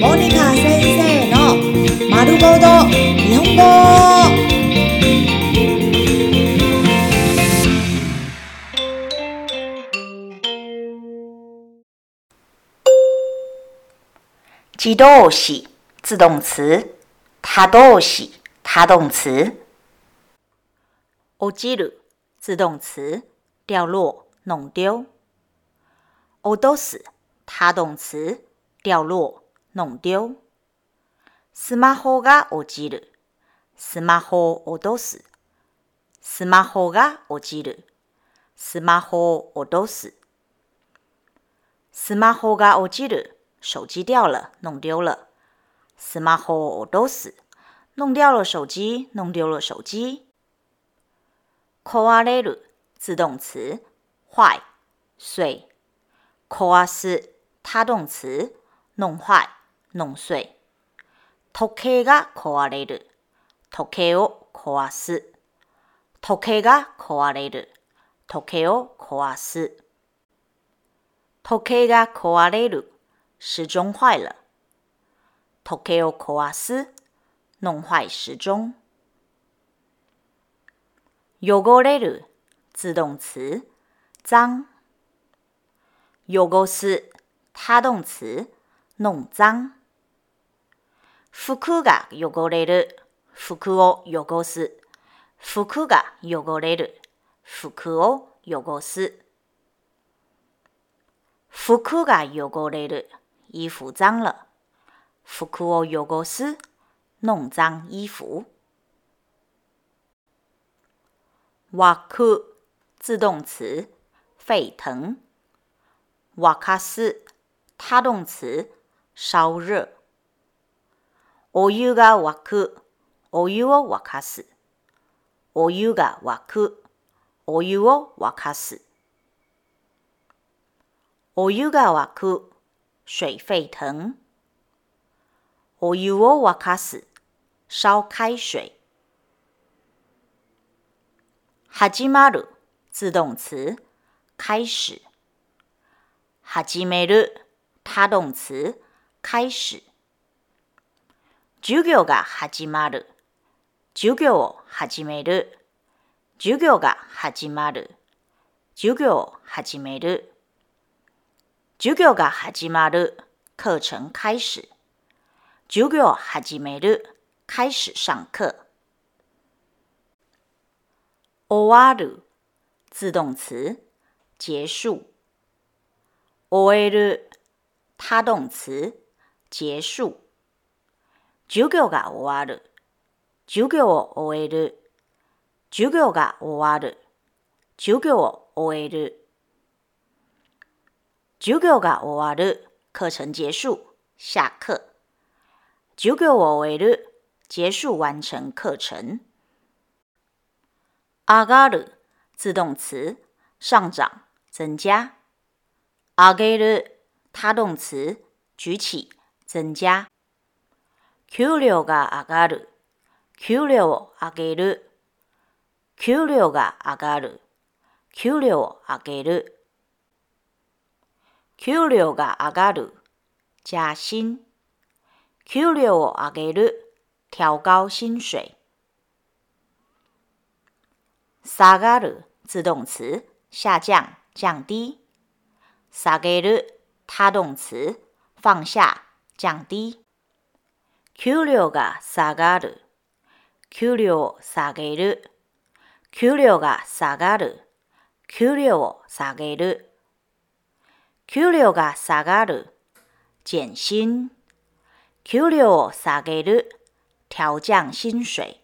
モニカ先生の丸ごと日本語自動詞自動詞他動詞他動詞落ちる自動詞掉落弄丟落とす他動詞掉落 弄丟スマホが落ちるスマホを落とすスマホが落ちるスマホを落とすスマホが落ちる手机掉了，弄丢了。スマホを落とす，弄掉了手机，弄丢了手机。壊れる自動詞壞、碎。壊す他動詞弄壞、 弄碎。時計が壊れる時計を壊す。時計が壊れる時計を壊す。時計が壊れる时钟坏了。時計を壊す、弄坏時鐘。汚れる、自動詞、脏。汚す、他動詞、弄脏。服が汚れる、服を汚す。服が汚れる、服を汚す。服が汚れる。衣服脏了，服を汚す，弄脏衣服。沸く自動詞沸騰。沸かす他動詞燒熱。 お湯が沸くお湯を沸かす。お湯が沸くお湯を沸かす。お湯が沸く水沸騰。お湯を沸かす。烧開水。始まる。自動詞。開始。始める。他動詞。開始。授業が始まる。授業を始める。授業が始まる。授業を始める。授業が始まる。課程開始。授業始める。開始上課。終わる。自動詞。結束。終える。他動詞。結束。授業が終わる。授業を終える。授業が終わる。授業を終える。授業が終わる。課程結束。下課。授業を終える。結束完成課程。上がる。自動詞。上漲、增加。上げる。他動詞。舉起、增加。 給料が上がる。給料を上げる。給料が上がる。給料を上げる。給料が上がる。加薪。給料を上げる。調高薪水。下がる。自動詞。下降、降低。下げる。他動詞。放下、降低。給料が下がる。給料を下げる。給料が下がる。給料を下げる。給料が下がる。減薪。給料を下げる。調降薪水。